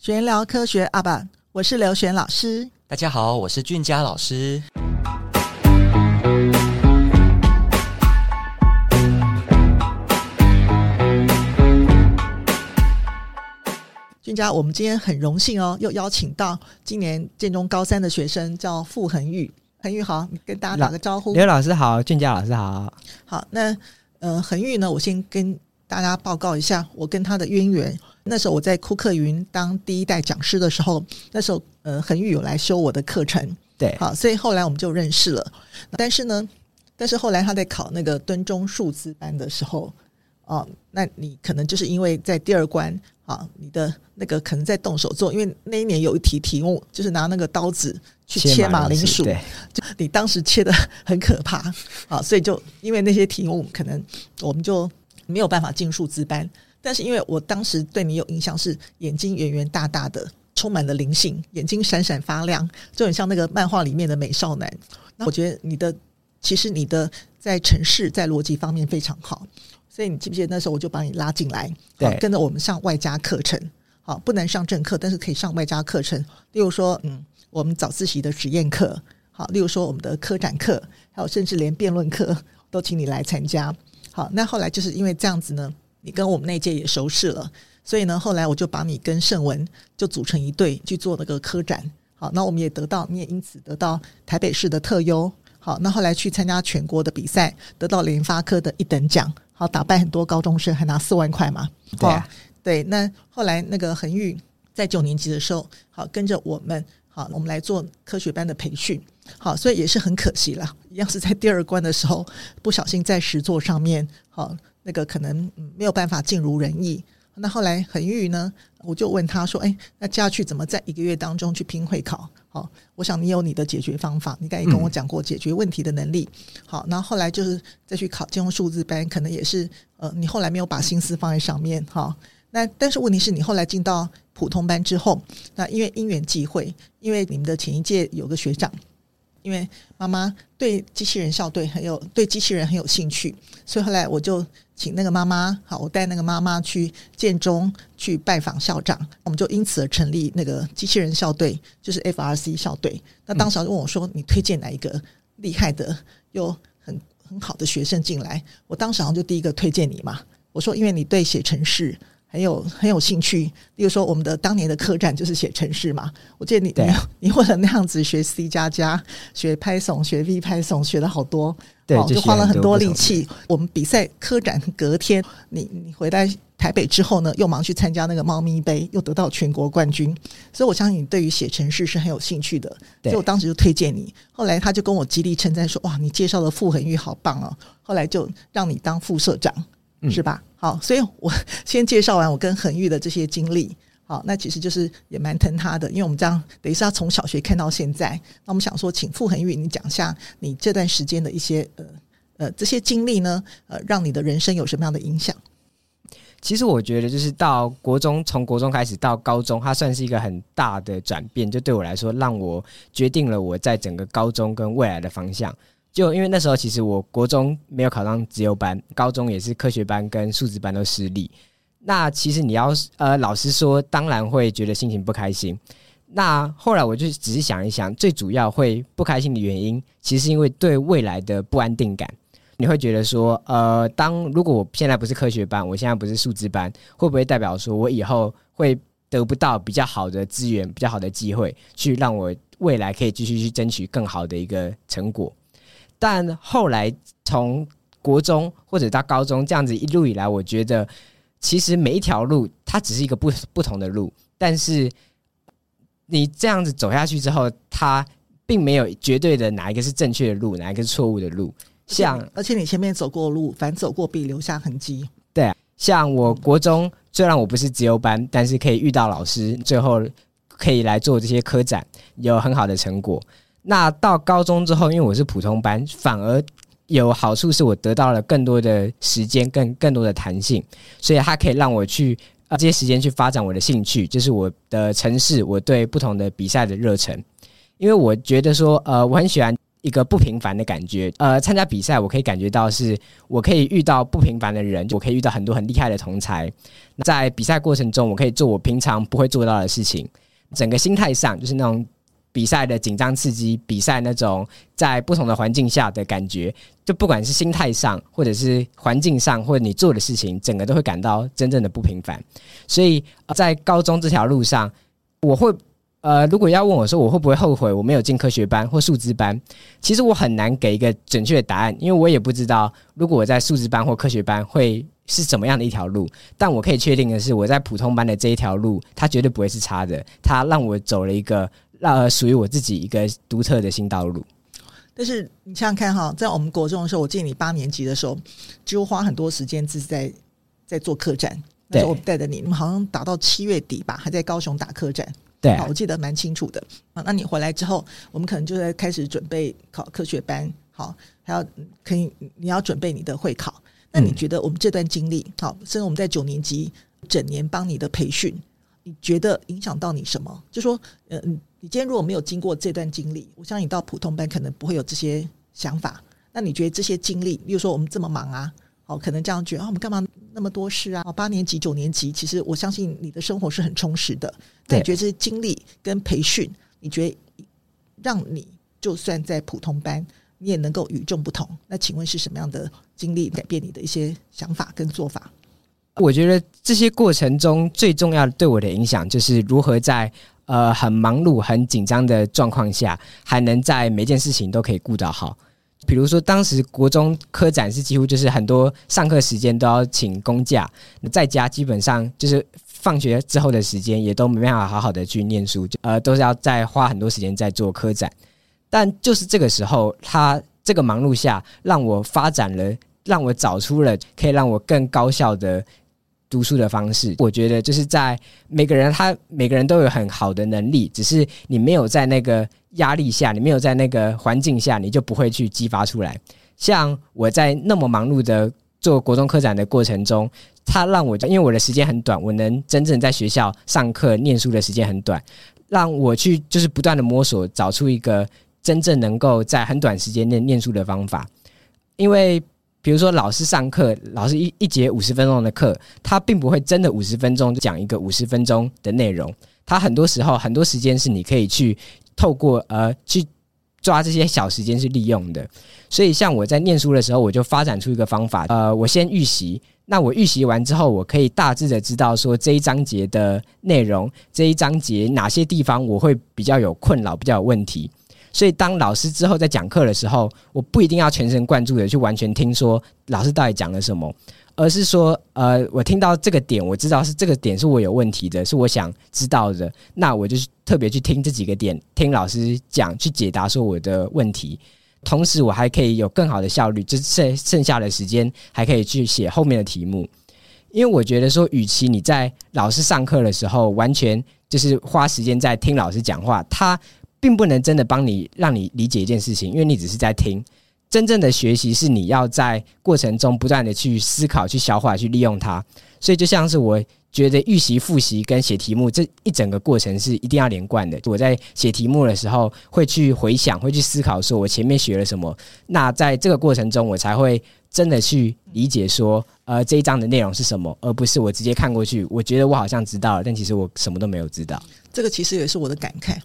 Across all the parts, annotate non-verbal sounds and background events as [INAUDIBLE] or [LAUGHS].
玄聊科学阿爸，我是刘璇老师。大家好，我是俊佳老师。俊佳，我们今天很荣幸哦，又邀请到今年建中高三的学生，叫傅恒玉。恒玉好，你跟大家打个招呼。刘老师好，俊佳老师好。好，那呃，恒玉呢，我先跟大家报告一下我跟他的渊源。那时候我在库克云当第一代讲师的时候，那时候呃，恒宇有来修我的课程，对，好，所以后来我们就认识了。但是呢，但是后来他在考那个敦中数字班的时候，哦，那你可能就是因为在第二关啊，你的那个可能在动手做，因为那一年有一题题目就是拿那个刀子去切马铃薯，对，就你当时切的 [LAUGHS] 很可怕啊，所以就因为那些题目，可能我们就没有办法进数字班。但是因为我当时对你有印象，是眼睛圆圆大大的，充满了灵性，眼睛闪闪发亮，就很像那个漫画里面的美少男。那我觉得你的其实你的在城市在逻辑方面非常好，所以你记不记得那时候我就把你拉进来，对，跟着我们上外加课程，好，不能上正课，但是可以上外加课程。例如说，嗯，我们早自习的实验课，好，例如说我们的科展课，还有甚至连辩论课都请你来参加。好，那后来就是因为这样子呢。你跟我们那届也熟识了，所以呢，后来我就把你跟盛文就组成一队去做那个科展。好，那我们也得到，你也因此得到台北市的特优。好，那后来去参加全国的比赛，得到联发科的一等奖。好，打败很多高中生，还拿四万块嘛。对啊，对。那后来那个恒玉在九年级的时候，好跟着我们，好，我们来做科学班的培训。好，所以也是很可惜了，一样是在第二关的时候不小心在石座上面，好。那个可能没有办法尽如人意。那后来恒玉呢，我就问他说：“哎，那接下去怎么在一个月当中去拼会考？”好，我想你有你的解决方法，你刚才也跟我讲过解决问题的能力。好，然后后来就是再去考金融数字班，可能也是呃，你后来没有把心思放在上面。哈，那但是问题是你后来进到普通班之后，那因为因缘际会，因为你们的前一届有个学长。因为妈妈对机器人校队很有对机器人很有兴趣，所以后来我就请那个妈妈，好，我带那个妈妈去建中去拜访校长，我们就因此而成立那个机器人校队，就是 FRC 校队。那当时就问我说：“你推荐哪一个厉害的又很很好的学生进来？”我当时好像就第一个推荐你嘛。我说：“因为你对写程式。”很有很有兴趣，例如说我们的当年的科展就是写程式嘛。我记得你你 [LAUGHS] 你为了那样子学 C 加加、学 Python、学 V Python，学了好多，对，就花了很多力气。我们比赛科展隔天，你你回来台北之后呢，又忙去参加那个猫咪杯，又得到全国冠军。所以我相信你对于写程式是很有兴趣的，所以我当时就推荐你。后来他就跟我极力称赞说：“哇，你介绍的傅恒玉好棒哦！”后来就让你当副社长。是吧？好，所以我 [LAUGHS] 先介绍完我跟恒玉的这些经历。好，那其实就是也蛮疼他的，因为我们这样等于是他从小学看到现在。那我们想说，请傅恒玉你讲一下你这段时间的一些呃呃这些经历呢，呃，让你的人生有什么样的影响？其实我觉得，就是到国中，从国中开始到高中，它算是一个很大的转变。就对我来说，让我决定了我在整个高中跟未来的方向。就因为那时候，其实我国中没有考上资优班，高中也是科学班跟数字班都失利。那其实你要呃，老实说，当然会觉得心情不开心。那后来我就只是想一想，最主要会不开心的原因，其实因为对未来的不安定感。你会觉得说，呃，当如果我现在不是科学班，我现在不是数字班，会不会代表说我以后会得不到比较好的资源、比较好的机会，去让我未来可以继续去争取更好的一个成果？但后来从国中或者到高中这样子一路以来，我觉得其实每一条路它只是一个不不同的路，但是你这样子走下去之后，它并没有绝对的哪一个是正确的路，哪一个是错误的路。像而且你前面走过路，反走过必留下痕迹。对啊，像我国中虽然我不是资优班，但是可以遇到老师，最后可以来做这些科展，有很好的成果。那到高中之后，因为我是普通班，反而有好处，是我得到了更多的时间，更更多的弹性，所以它可以让我去呃这些时间去发展我的兴趣，就是我的城市，我对不同的比赛的热忱。因为我觉得说，呃，我很喜欢一个不平凡的感觉。呃，参加比赛，我可以感觉到是我可以遇到不平凡的人，我可以遇到很多很厉害的同才。在比赛过程中，我可以做我平常不会做到的事情。整个心态上，就是那种比赛的紧张刺激，比赛那种在不同的环境下的感觉，就不管是心态上，或者是环境上，或者你做的事情，整个都会感到真正的不平凡。所以，在高中这条路上，我会。呃，如果要问我说我会不会后悔我没有进科学班或数字班，其实我很难给一个准确的答案，因为我也不知道如果我在数字班或科学班会是怎么样的一条路。但我可以确定的是，我在普通班的这一条路，它绝对不会是差的，它让我走了一个呃属于我自己一个独特的新道路。但是你想想看哈，在我们国中的时候，我记得你八年级的时候，就花很多时间自己在在做客栈，那时候我带着你，你们好像打到七月底吧，还在高雄打客栈。对、啊，我记得蛮清楚的啊。那你回来之后，我们可能就在开始准备考科学班，好，还要可以你要准备你的会考。那你觉得我们这段经历，好，甚至我们在九年级整年帮你的培训，你觉得影响到你什么？就说，呃，你今天如果没有经过这段经历，我相信你到普通班可能不会有这些想法。那你觉得这些经历，比如说我们这么忙啊？哦，可能这样觉得啊，我们干嘛那么多事啊？哦，八年级、九年级，其实我相信你的生活是很充实的。那你觉得这些经历跟培训，你觉得让你就算在普通班，你也能够与众不同？那请问是什么样的经历改变你的一些想法跟做法？我觉得这些过程中最重要的对我的影响，就是如何在呃很忙碌、很紧张的状况下，还能在每件事情都可以顾到好。比如说，当时国中科展是几乎就是很多上课时间都要请公假，在家基本上就是放学之后的时间也都没办法好好的去念书，呃，都是要再花很多时间在做科展。但就是这个时候，他这个忙碌下，让我发展了，让我找出了可以让我更高效的读书的方式。我觉得就是在每个人他每个人都有很好的能力，只是你没有在那个。压力下，你没有在那个环境下，你就不会去激发出来。像我在那么忙碌的做国中科展的过程中，他让我因为我的时间很短，我能真正在学校上课念书的时间很短，让我去就是不断的摸索，找出一个真正能够在很短时间内念书的方法。因为比如说老师上课，老师一一节五十分钟的课，他并不会真的五十分钟讲一个五十分钟的内容，他很多时候很多时间是你可以去。透过呃去抓这些小时间是利用的，所以像我在念书的时候，我就发展出一个方法，呃，我先预习，那我预习完之后，我可以大致的知道说这一章节的内容，这一章节哪些地方我会比较有困扰，比较有问题，所以当老师之后在讲课的时候，我不一定要全神贯注的去完全听说老师到底讲了什么。而是说，呃，我听到这个点，我知道是这个点是我有问题的，是我想知道的，那我就特别去听这几个点，听老师讲，去解答说我的问题，同时我还可以有更好的效率，就剩剩下的时间还可以去写后面的题目，因为我觉得说，与其你在老师上课的时候完全就是花时间在听老师讲话，他并不能真的帮你让你理解一件事情，因为你只是在听。真正的学习是你要在过程中不断的去思考、去消化、去利用它。所以就像是我觉得预习、复习跟写题目这一整个过程是一定要连贯的。我在写题目的时候会去回想、会去思考，说我前面学了什么。那在这个过程中，我才会真的去理解说，呃，这一章的内容是什么，而不是我直接看过去。我觉得我好像知道了，但其实我什么都没有知道。这个其实也是我的感慨。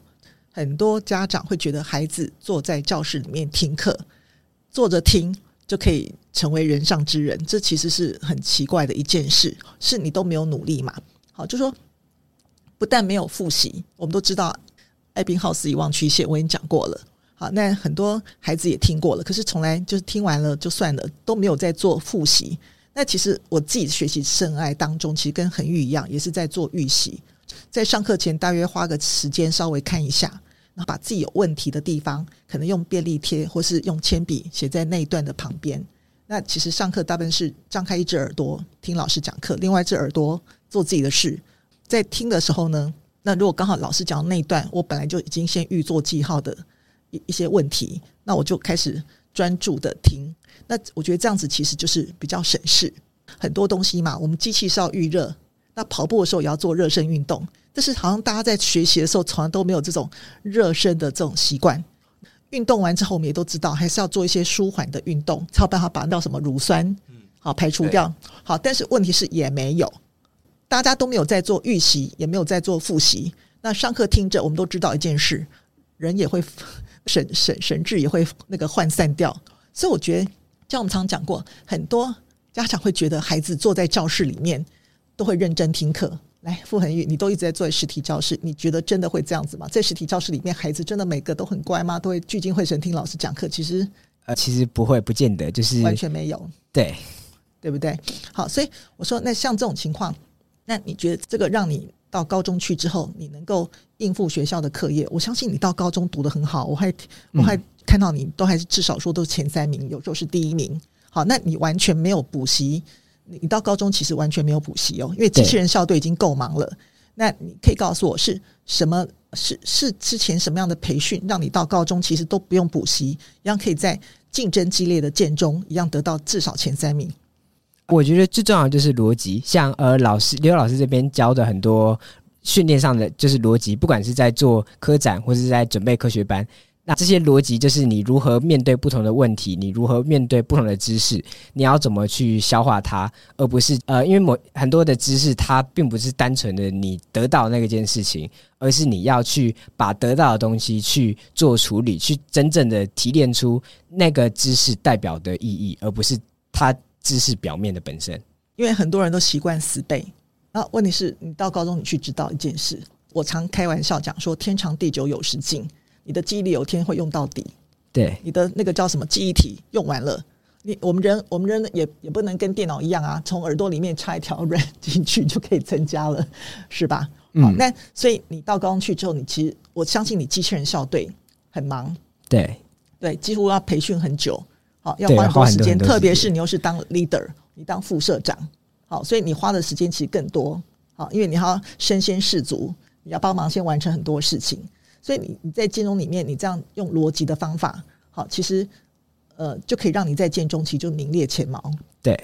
很多家长会觉得孩子坐在教室里面听课。坐着听就可以成为人上之人，这其实是很奇怪的一件事。是你都没有努力嘛？好，就说不但没有复习，我们都知道艾宾浩斯遗忘曲线，我已经讲过了。好，那很多孩子也听过了，可是从来就是听完了就算了，都没有在做复习。那其实我自己学习生涯当中，其实跟恒玉一样，也是在做预习，在上课前大约花个时间稍微看一下。然后把自己有问题的地方，可能用便利贴或是用铅笔写在那一段的旁边。那其实上课大部分是张开一只耳朵听老师讲课，另外一只耳朵做自己的事。在听的时候呢，那如果刚好老师讲的那一段，我本来就已经先预做记号的一一些问题，那我就开始专注的听。那我觉得这样子其实就是比较省事。很多东西嘛，我们机器是要预热，那跑步的时候也要做热身运动。但是好像大家在学习的时候，从来都没有这种热身的这种习惯。运动完之后，我们也都知道，还是要做一些舒缓的运动，才有办法把那什么乳酸，好排除掉。好，但是问题是也没有，大家都没有在做预习，也没有在做复习。那上课听着，我们都知道一件事，人也会神神神智也会那个涣散掉。所以我觉得，像我们常讲过，很多家长会觉得孩子坐在教室里面都会认真听课。来，傅恒玉，你都一直在做实体教室，你觉得真的会这样子吗？在实体教室里面，孩子真的每个都很乖吗？都会聚精会神听老师讲课？其实，呃，其实不会，不见得，就是完全没有，对，对不对？好，所以我说，那像这种情况，那你觉得这个让你到高中去之后，你能够应付学校的课业？我相信你到高中读得很好，我还我还看到你都还是至少说都是前三名，有时候是第一名。好，那你完全没有补习。你到高中其实完全没有补习哦，因为机器人校队已经够忙了。那你可以告诉我是什么？是是之前什么样的培训，让你到高中其实都不用补习，一样可以在竞争激烈的建中一样得到至少前三名？我觉得最重要的就是逻辑，像呃老师刘老师这边教的很多训练上的就是逻辑，不管是在做科展或是在准备科学班。那这些逻辑就是你如何面对不同的问题，你如何面对不同的知识，你要怎么去消化它，而不是呃，因为某很多的知识它并不是单纯的你得到那个件事情，而是你要去把得到的东西去做处理，去真正的提炼出那个知识代表的意义，而不是它知识表面的本身。因为很多人都习惯死背，那问题是你到高中你去知道一件事，我常开玩笑讲说天长地久有时尽。你的记忆力有一天会用到底，对，你的那个叫什么记忆体用完了，你我们人我们人也也不能跟电脑一样啊，从耳朵里面插一条 RAM 进去就可以增加了，[LAUGHS] 是吧？嗯，好，那所以你到高中去之后，你其实我相信你机器人校队很忙，对。对，几乎要培训很久，好，要花很多时间，特别是你又是当 leader，你当副社长，好，所以你花的时间其实更多，好，因为你要身先士卒，你要帮忙先完成很多事情。所以你你在金融里面，你这样用逻辑的方法，好，其实呃就可以让你在建中期就名列前茅。对。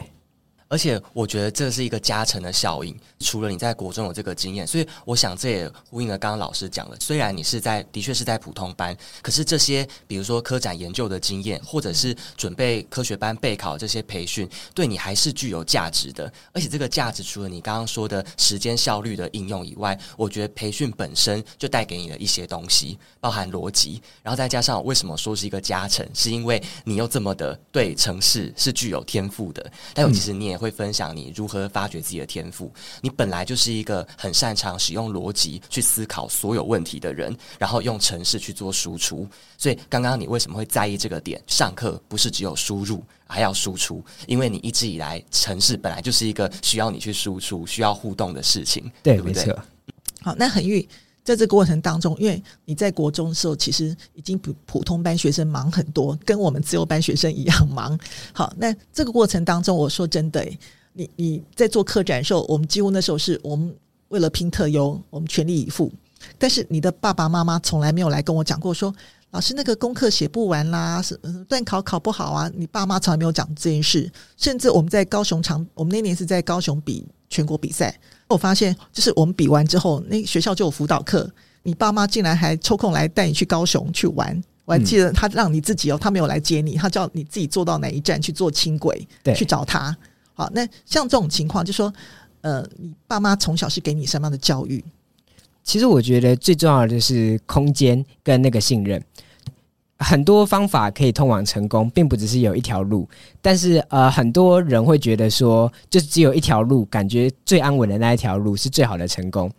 而且我觉得这是一个加成的效应。除了你在国中有这个经验，所以我想这也呼应了刚刚老师讲的。虽然你是在的确是在普通班，可是这些比如说科展研究的经验，或者是准备科学班备考这些培训，对你还是具有价值的。而且这个价值除了你刚刚说的时间效率的应用以外，我觉得培训本身就带给你的一些东西，包含逻辑，然后再加上为什么说是一个加成，是因为你又这么的对城市是具有天赋的。但有其实你也。会分享你如何发掘自己的天赋。你本来就是一个很擅长使用逻辑去思考所有问题的人，然后用程式去做输出。所以刚刚你为什么会在意这个点？上课不是只有输入，还要输出，因为你一直以来城市本来就是一个需要你去输出、需要互动的事情，对，对不对？没错。好，那恒玉。在这个过程当中，因为你在国中的时候，其实已经比普通班学生忙很多，跟我们自由班学生一样忙。好，那这个过程当中，我说真的，你你在做科展的时候，我们几乎那时候是我们为了拼特优，我们全力以赴。但是你的爸爸妈妈从来没有来跟我讲过说，老师那个功课写不完啦，是段考考不好啊。你爸妈从来没有讲这件事。甚至我们在高雄场，我们那年是在高雄比全国比赛。我发现，就是我们比完之后，那学校就有辅导课。你爸妈竟然还抽空来带你去高雄去玩。我还记得他让你自己哦，他没有来接你，他叫你自己坐到哪一站去坐轻轨去找他。好，那像这种情况，就说呃，你爸妈从小是给你什么样的教育？其实我觉得最重要的就是空间跟那个信任。很多方法可以通往成功，并不只是有一条路。但是，呃，很多人会觉得说，就只有一条路，感觉最安稳的那一条路是最好的成功。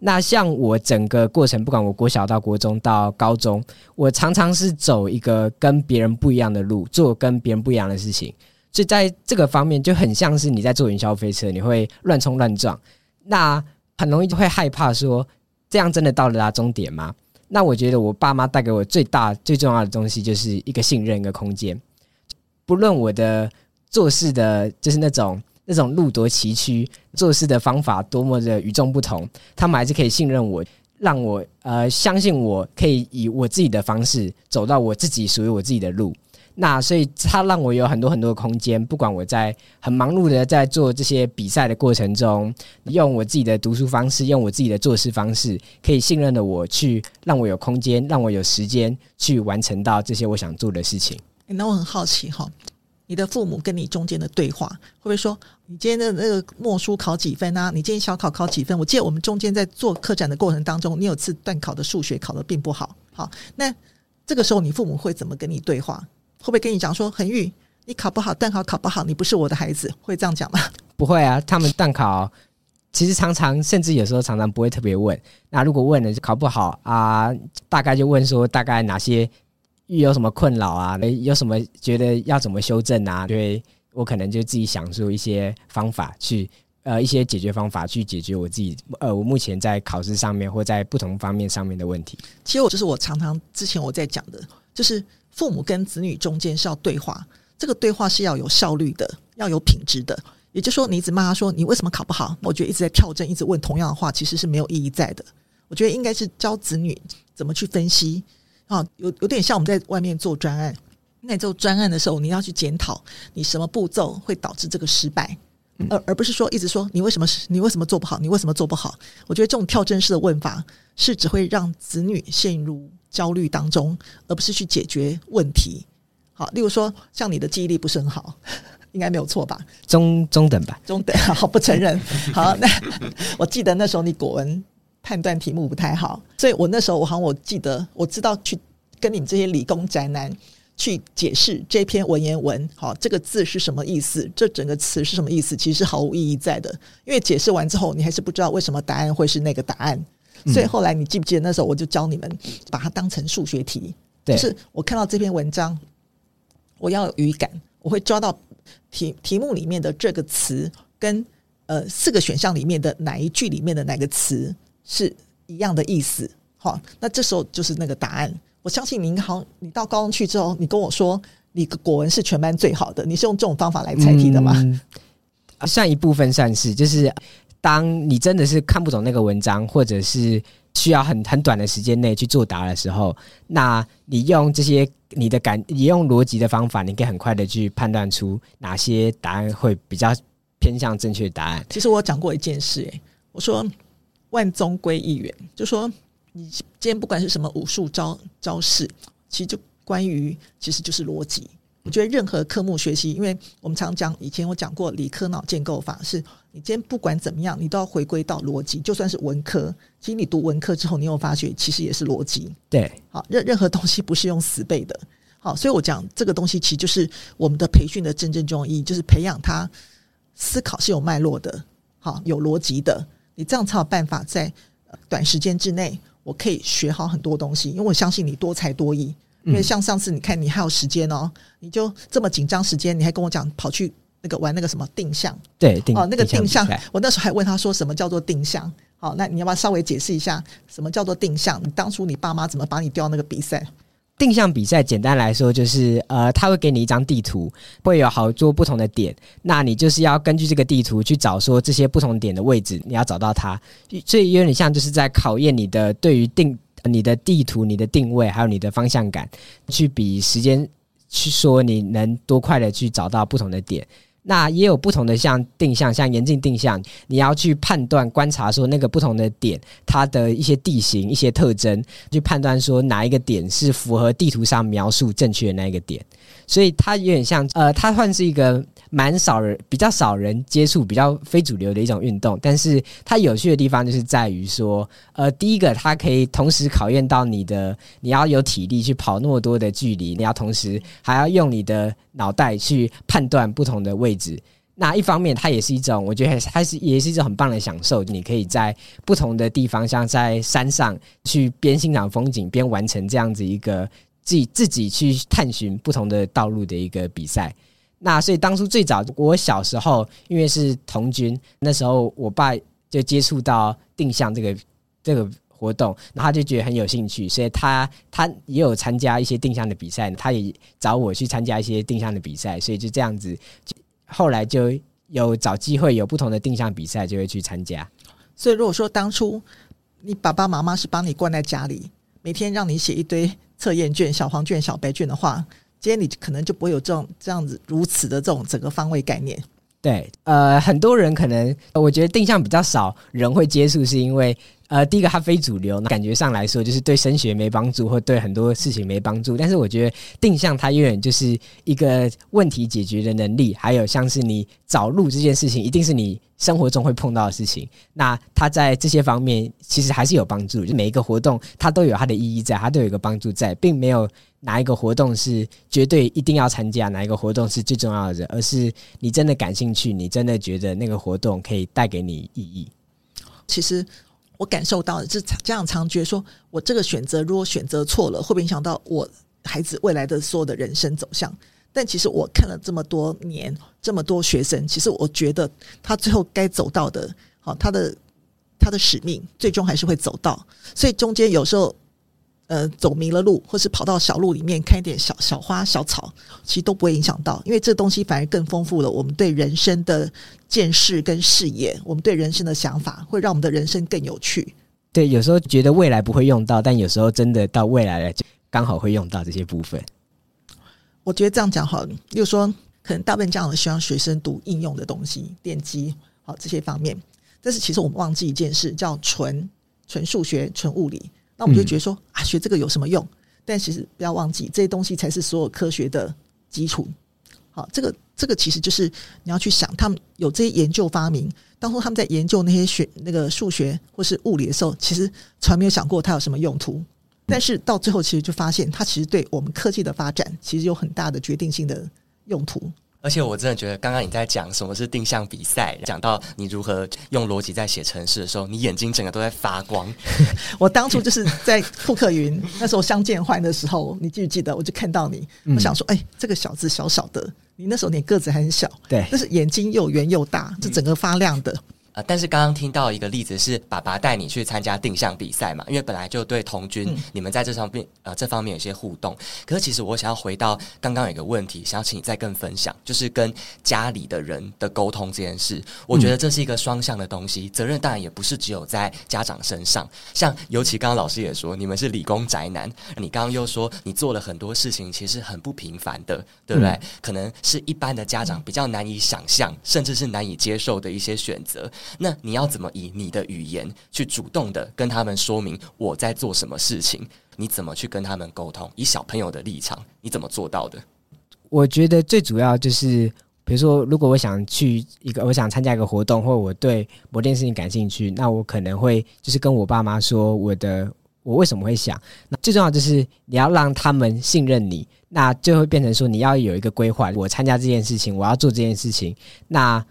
那像我整个过程，不管我国小到国中到高中，我常常是走一个跟别人不一样的路，做跟别人不一样的事情。所以在这个方面，就很像是你在坐云霄飞车，你会乱冲乱撞，那很容易就会害怕说，这样真的到达终点吗？那我觉得我爸妈带给我最大最重要的东西就是一个信任，一个空间。不论我的做事的，就是那种那种路多崎岖，做事的方法多么的与众不同，他们还是可以信任我，让我呃相信我可以以我自己的方式走到我自己属于我自己的路。那所以它让我有很多很多的空间，不管我在很忙碌的在做这些比赛的过程中，用我自己的读书方式，用我自己的做事方式，可以信任的我去让我有空间，让我有时间去完成到这些我想做的事情。那我很好奇哈，你的父母跟你中间的对话，会不会说你今天的那个默书考几分啊？你今天小考考几分？我记得我们中间在做课展的过程当中，你有次段考的数学考得并不好，好，那这个时候你父母会怎么跟你对话？会不会跟你讲说，恒玉，你考不好，蛋考考不好，你不是我的孩子，会这样讲吗？不会啊，他们蛋考其实常常，甚至有时候常常不会特别问。那如果问了就考不好啊，大概就问说大概哪些遇有什么困扰啊，有什么觉得要怎么修正啊？对，我可能就自己想出一些方法去，呃，一些解决方法去解决我自己，呃，我目前在考试上面或在不同方面上面的问题。其实我就是我常常之前我在讲的，就是。父母跟子女中间是要对话，这个对话是要有效率的，要有品质的。也就是说，你一直骂他说你为什么考不好，我觉得一直在跳针，一直问同样的话，其实是没有意义在的。我觉得应该是教子女怎么去分析啊，有有点像我们在外面做专案，那做专案的时候，你要去检讨你什么步骤会导致这个失败，而而不是说一直说你为什么你为什么做不好，你为什么做不好？我觉得这种跳针式的问法是只会让子女陷入。焦虑当中，而不是去解决问题。好，例如说，像你的记忆力不是很好，[LAUGHS] 应该没有错吧？中中等吧，中等。[LAUGHS] 好，不承认。好，那 [LAUGHS] 我记得那时候你国文判断题目不太好，所以我那时候我好像我记得我知道去跟你们这些理工宅男去解释这篇文言文，好，这个字是什么意思？这整个词是什么意思？其实是毫无意义在的，因为解释完之后，你还是不知道为什么答案会是那个答案。所以后来你记不记得那时候我就教你们把它当成数学题，就是我看到这篇文章，我要有语感，我会抓到题题目里面的这个词跟呃四个选项里面的哪一句里面的哪个词是一样的意思。好，那这时候就是那个答案。我相信您好，你到高中去之后，你跟我说你的国文是全班最好的，你是用这种方法来猜题的吗？嗯，算一部分算是，就是。当你真的是看不懂那个文章，或者是需要很很短的时间内去作答的时候，那你用这些你的感，你用逻辑的方法，你可以很快的去判断出哪些答案会比较偏向正确答案。其实我讲过一件事，诶，我说万宗归一元，就说你今天不管是什么武术招招式，其实就关于其实就是逻辑。我觉得任何科目学习，因为我们常讲，以前我讲过理科脑建构法，是你今天不管怎么样，你都要回归到逻辑。就算是文科，其实你读文科之后，你有发觉其实也是逻辑。对，好，任任何东西不是用死背的。好，[LAUGHS] 所以我讲这个东西，其实就是我们的培训的真正重要意义，就是培养他思考是有脉络的，好，有逻辑的。你这样才有办法在短时间之内，我可以学好很多东西，因为我相信你多才多艺。因为像上次你看，你还有时间哦，你就这么紧张时间，你还跟我讲跑去那个玩那个什么定向？对，定哦，那个定向，我那时候还问他说什么叫做定向？好，那你要不要稍微解释一下什么叫做定向？你当初你爸妈怎么把你调那个比赛？定向比赛简单来说就是，呃，他会给你一张地图，会有好多不同的点，那你就是要根据这个地图去找说这些不同点的位置，你要找到它，所以有点像就是在考验你的对于定。你的地图、你的定位，还有你的方向感，去比时间，去说你能多快的去找到不同的点。那也有不同的像定向，像严禁定向，你要去判断、观察说那个不同的点，它的一些地形、一些特征，去判断说哪一个点是符合地图上描述正确的那一个点。所以它有点像，呃，它算是一个。蛮少人，比较少人接触，比较非主流的一种运动。但是它有趣的地方就是在于说，呃，第一个它可以同时考验到你的，你要有体力去跑那么多的距离，你要同时还要用你的脑袋去判断不同的位置。那一方面，它也是一种，我觉得还是也是一种很棒的享受。你可以在不同的地方，像在山上去边欣赏风景边完成这样子一个自己自己去探寻不同的道路的一个比赛。那所以当初最早，我小时候因为是童军，那时候我爸就接触到定向这个这个活动，然后他就觉得很有兴趣，所以他他也有参加一些定向的比赛，他也找我去参加一些定向的比赛，所以就这样子，后来就有找机会有不同的定向比赛就会去参加。所以如果说当初你爸爸妈妈是帮你关在家里，每天让你写一堆测验卷、小黄卷、小白卷的话。今天你可能就不会有这种这样子如此的这种整个方位概念。对，呃，很多人可能我觉得定向比较少人会接触，是因为。呃，第一个它非主流，感觉上来说就是对升学没帮助，或对很多事情没帮助。但是我觉得定向它永远就是一个问题解决的能力，还有像是你找路这件事情，一定是你生活中会碰到的事情。那它在这些方面其实还是有帮助，就每一个活动它都有它的意义在，它都有一个帮助在，并没有哪一个活动是绝对一定要参加，哪一个活动是最重要的，而是你真的感兴趣，你真的觉得那个活动可以带给你意义。其实。我感受到的是家长常觉得说，我这个选择如果选择错了，会不会影响到我孩子未来的所有的人生走向？但其实我看了这么多年，这么多学生，其实我觉得他最后该走到的，好，他的他的使命最终还是会走到。所以中间有时候。呃，走迷了路，或是跑到小路里面看一点小小花小草，其实都不会影响到，因为这东西反而更丰富了我们对人生的见识跟视野，我们对人生的想法，会让我们的人生更有趣。对，有时候觉得未来不会用到，但有时候真的到未来了，就刚好会用到这些部分。我觉得这样讲好，例如说，可能大部分家长希望学生读应用的东西，电机好这些方面，但是其实我们忘记一件事，叫纯纯数学、纯物理。那我们就觉得说、嗯、啊，学这个有什么用？但其实不要忘记，这些东西才是所有科学的基础。好，这个这个其实就是你要去想，他们有这些研究发明，当初他们在研究那些学那个数学或是物理的时候，其实从来没有想过它有什么用途。但是到最后，其实就发现它其实对我们科技的发展，其实有很大的决定性的用途。而且我真的觉得，刚刚你在讲什么是定向比赛，讲到你如何用逻辑在写程式的时候，你眼睛整个都在发光。[LAUGHS] 我当初就是在库克云那时候相见欢的时候，你记不记得？我就看到你，我想说，哎、欸，这个小子小小的，你那时候你个子很小，对，但是眼睛又圆又大，就整个发亮的。啊、呃，但是刚刚听到一个例子是爸爸带你去参加定向比赛嘛？因为本来就对童军，嗯、你们在这上面呃这方面有些互动。可是其实我想要回到刚刚有一个问题，想要请你再更分享，就是跟家里的人的沟通这件事。我觉得这是一个双向的东西，责任当然也不是只有在家长身上。像尤其刚刚老师也说，你们是理工宅男，你刚刚又说你做了很多事情，其实很不平凡的，对不对？嗯、可能是一般的家长比较难以想象，甚至是难以接受的一些选择。那你要怎么以你的语言去主动的跟他们说明我在做什么事情？你怎么去跟他们沟通？以小朋友的立场，你怎么做到的？我觉得最主要就是，比如说，如果我想去一个，我想参加一个活动，或我对某件事情感兴趣，那我可能会就是跟我爸妈说我的我为什么会想。那最重要就是你要让他们信任你，那就会变成说你要有一个规划。我参加这件事情，我要做这件事情，那。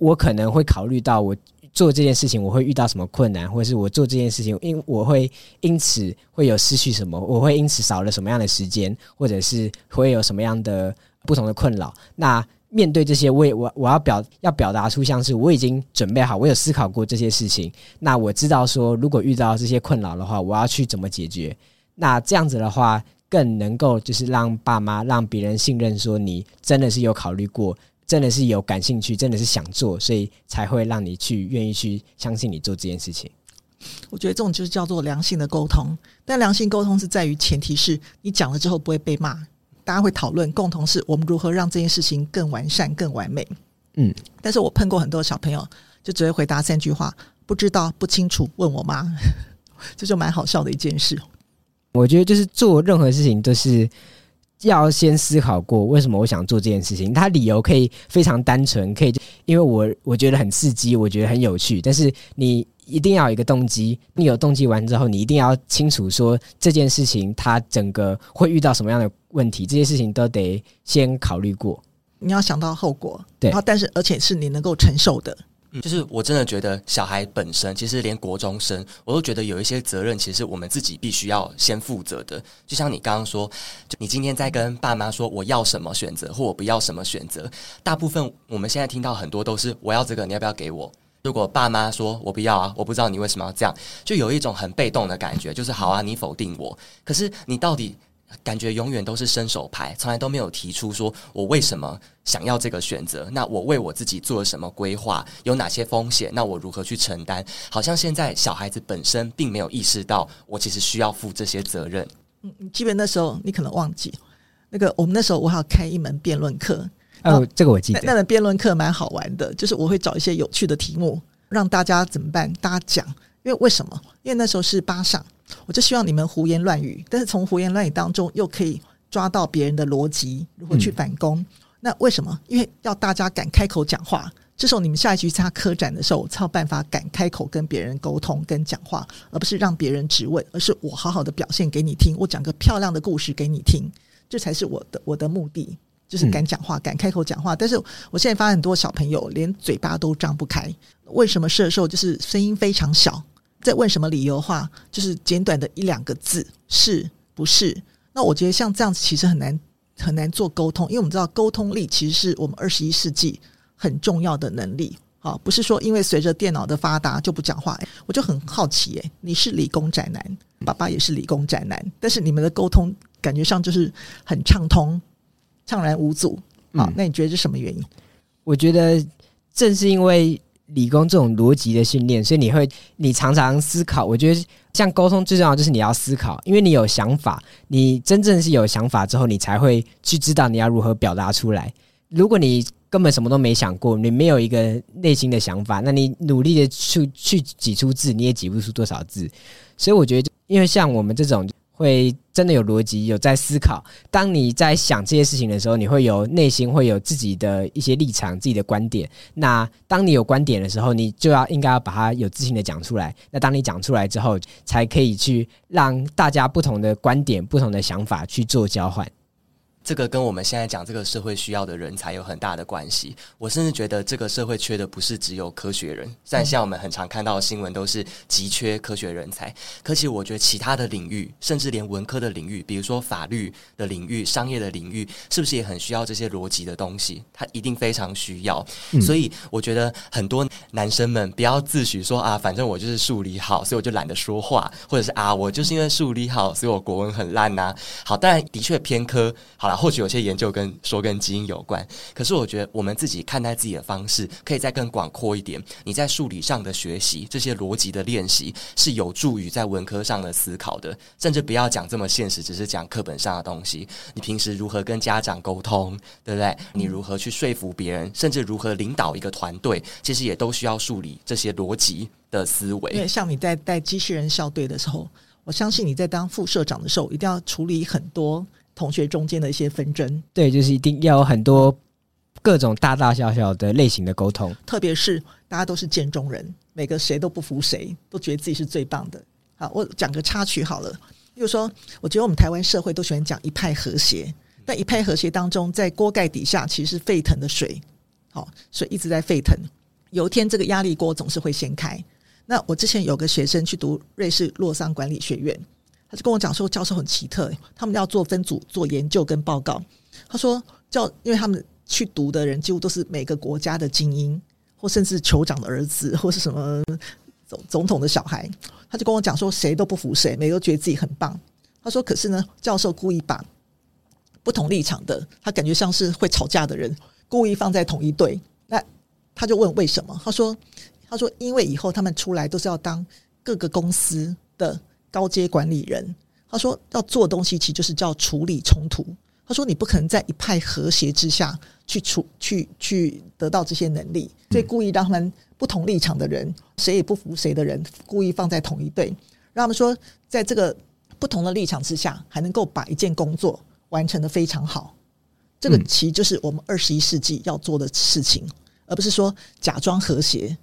我可能会考虑到我做这件事情我会遇到什么困难，或者是我做这件事情因我会因此会有失去什么，我会因此少了什么样的时间，或者是会有什么样的不同的困扰。那面对这些，我也我我要表要表达出像是我已经准备好，我有思考过这些事情。那我知道说，如果遇到这些困扰的话，我要去怎么解决。那这样子的话，更能够就是让爸妈让别人信任，说你真的是有考虑过。真的是有感兴趣，真的是想做，所以才会让你去愿意去相信你做这件事情。我觉得这种就是叫做良性的沟通，但良性沟通是在于前提是你讲了之后不会被骂，大家会讨论，共同是我们如何让这件事情更完善、更完美。嗯，但是我碰过很多小朋友，就只会回答三句话：不知道、不清楚，问我妈。[LAUGHS] 这就蛮好笑的一件事。我觉得就是做任何事情都是。要先思考过为什么我想做这件事情，他理由可以非常单纯，可以因为我我觉得很刺激，我觉得很有趣。但是你一定要有一个动机，你有动机完之后，你一定要清楚说这件事情它整个会遇到什么样的问题，这些事情都得先考虑过。你要想到后果，对，然后但是而且是你能够承受的。就是我真的觉得小孩本身，其实连国中生，我都觉得有一些责任，其实我们自己必须要先负责的。就像你刚刚说，就你今天在跟爸妈说我要什么选择，或我不要什么选择，大部分我们现在听到很多都是我要这个，你要不要给我？如果爸妈说我不要啊，我不知道你为什么要这样，就有一种很被动的感觉，就是好啊，你否定我，可是你到底？感觉永远都是伸手牌，从来都没有提出说我为什么想要这个选择。那我为我自己做了什么规划？有哪些风险？那我如何去承担？好像现在小孩子本身并没有意识到，我其实需要负这些责任。嗯，基本那时候你可能忘记，那个我们那时候我还要开一门辩论课，哦，这个我记得。那门辩论课蛮好玩的，就是我会找一些有趣的题目，让大家怎么办？大家讲，因为为什么？因为那时候是八上，我就希望你们胡言乱语，但是从胡言乱语当中又可以抓到别人的逻辑，如何去反攻。嗯、那为什么？因为要大家敢开口讲话。这时候你们下一局参加科展的时候，才有办法敢开口跟别人沟通、跟讲话，而不是让别人质问，而是我好好的表现给你听，我讲个漂亮的故事给你听，这才是我的我的目的，就是敢讲话、敢开口讲话。但是我现在发现很多小朋友连嘴巴都张不开，为什么射的时候就是声音非常小，在问什么理由的话，就是简短的一两个字，是不是？那我觉得像这样子其实很难很难做沟通，因为我们知道沟通力其实是我们二十一世纪。很重要的能力，好，不是说因为随着电脑的发达就不讲话。我就很好奇，诶，你是理工宅男，爸爸也是理工宅男，但是你们的沟通感觉上就是很畅通、畅然无阻。好，那你觉得是什么原因？我觉得正是因为理工这种逻辑的训练，所以你会，你常常思考。我觉得像沟通最重要就是你要思考，因为你有想法，你真正是有想法之后，你才会去知道你要如何表达出来。如果你根本什么都没想过，你没有一个内心的想法，那你努力的去去挤出字，你也挤不出多少字。所以我觉得，因为像我们这种会真的有逻辑、有在思考，当你在想这些事情的时候，你会有内心会有自己的一些立场、自己的观点。那当你有观点的时候，你就要应该要把它有自信的讲出来。那当你讲出来之后，才可以去让大家不同的观点、不同的想法去做交换。这个跟我们现在讲这个社会需要的人才有很大的关系。我甚至觉得这个社会缺的不是只有科学人，虽然像我们很常看到的新闻都是急缺科学人才，可其实我觉得其他的领域，甚至连文科的领域，比如说法律的领域、商业的领域，是不是也很需要这些逻辑的东西？它一定非常需要。所以我觉得很多男生们不要自诩说啊，反正我就是数理好，所以我就懒得说话，或者是啊，我就是因为数理好，所以我国文很烂呐。好，当然的确偏科。好了。或许有些研究跟说跟基因有关，可是我觉得我们自己看待自己的方式可以再更广阔一点。你在数理上的学习，这些逻辑的练习是有助于在文科上的思考的。甚至不要讲这么现实，只是讲课本上的东西。你平时如何跟家长沟通，对不对？你如何去说服别人，甚至如何领导一个团队，其实也都需要数理这些逻辑的思维。因为像你在带机器人校队的时候，我相信你在当副社长的时候，一定要处理很多。同学中间的一些纷争，对，就是一定要有很多各种大大小小的类型的沟通，特别是大家都是见中人，每个谁都不服谁，都觉得自己是最棒的。好，我讲个插曲好了，比如说，我觉得我们台湾社会都喜欢讲一派和谐，但一派和谐当中，在锅盖底下其实是沸腾的水，好，水一直在沸腾，有一天这个压力锅总是会掀开。那我之前有个学生去读瑞士洛桑管理学院。他就跟我讲说，教授很奇特，他们要做分组做研究跟报告。他说，教因为他们去读的人几乎都是每个国家的精英，或甚至酋长的儿子，或是什么总总统的小孩。他就跟我讲说，谁都不服谁，每个都觉得自己很棒。他说，可是呢，教授故意把不同立场的，他感觉像是会吵架的人，故意放在同一队。那他就问为什么？他说，他说因为以后他们出来都是要当各个公司的。高阶管理人，他说要做的东西其实就是叫处理冲突。他说你不可能在一派和谐之下去处去去得到这些能力，所以故意让他们不同立场的人，谁也不服谁的人，故意放在同一队，让他们说在这个不同的立场之下，还能够把一件工作完成的非常好。这个其实就是我们二十一世纪要做的事情，而不是说假装和谐。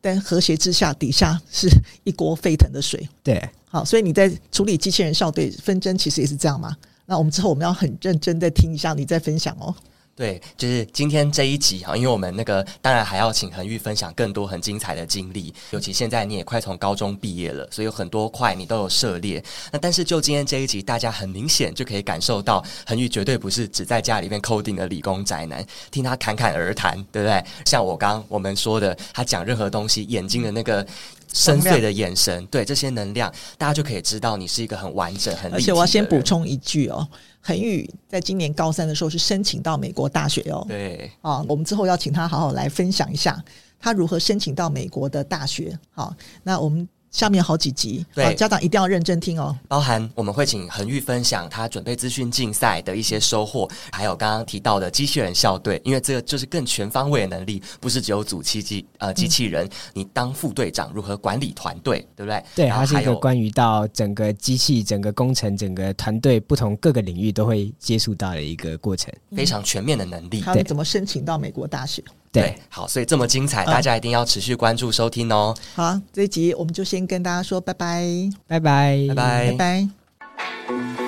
但和谐之下，底下是一锅沸腾的水。对，好，所以你在处理机器人校队纷争，其实也是这样嘛？那我们之后我们要很认真的听一下你再分享哦。对，就是今天这一集哈，因为我们那个当然还要请恒玉分享更多很精彩的经历，尤其现在你也快从高中毕业了，所以有很多块你都有涉猎。那但是就今天这一集，大家很明显就可以感受到，恒玉绝对不是只在家里面 coding 的理工宅男，听他侃侃而谈，对不对？像我刚我们说的，他讲任何东西，眼睛的那个深邃的眼神，对这些能量，大家就可以知道你是一个很完整、很。而且我要先补充一句哦。恒宇在今年高三的时候是申请到美国大学哦。对啊，我们之后要请他好好来分享一下他如何申请到美国的大学。好，那我们下面好几集，对，家长一定要认真听哦。包含我们会请恒玉分享他准备资讯竞赛的一些收获，还有刚刚提到的机器人校队，因为这个就是更全方位的能力，不是只有组机机呃机器人，嗯、你当副队长如何管理团队，对不对？对，它是一个关于到整个机器、整个工程、整个团队不同各个领域都会接触到的一个过程，非常全面的能力。他们怎么申请到美国大学？对，好，所以这么精彩，大家一定要持续关注收听哦。好，这一集我们就先跟大家说拜拜，拜拜，拜拜，拜拜。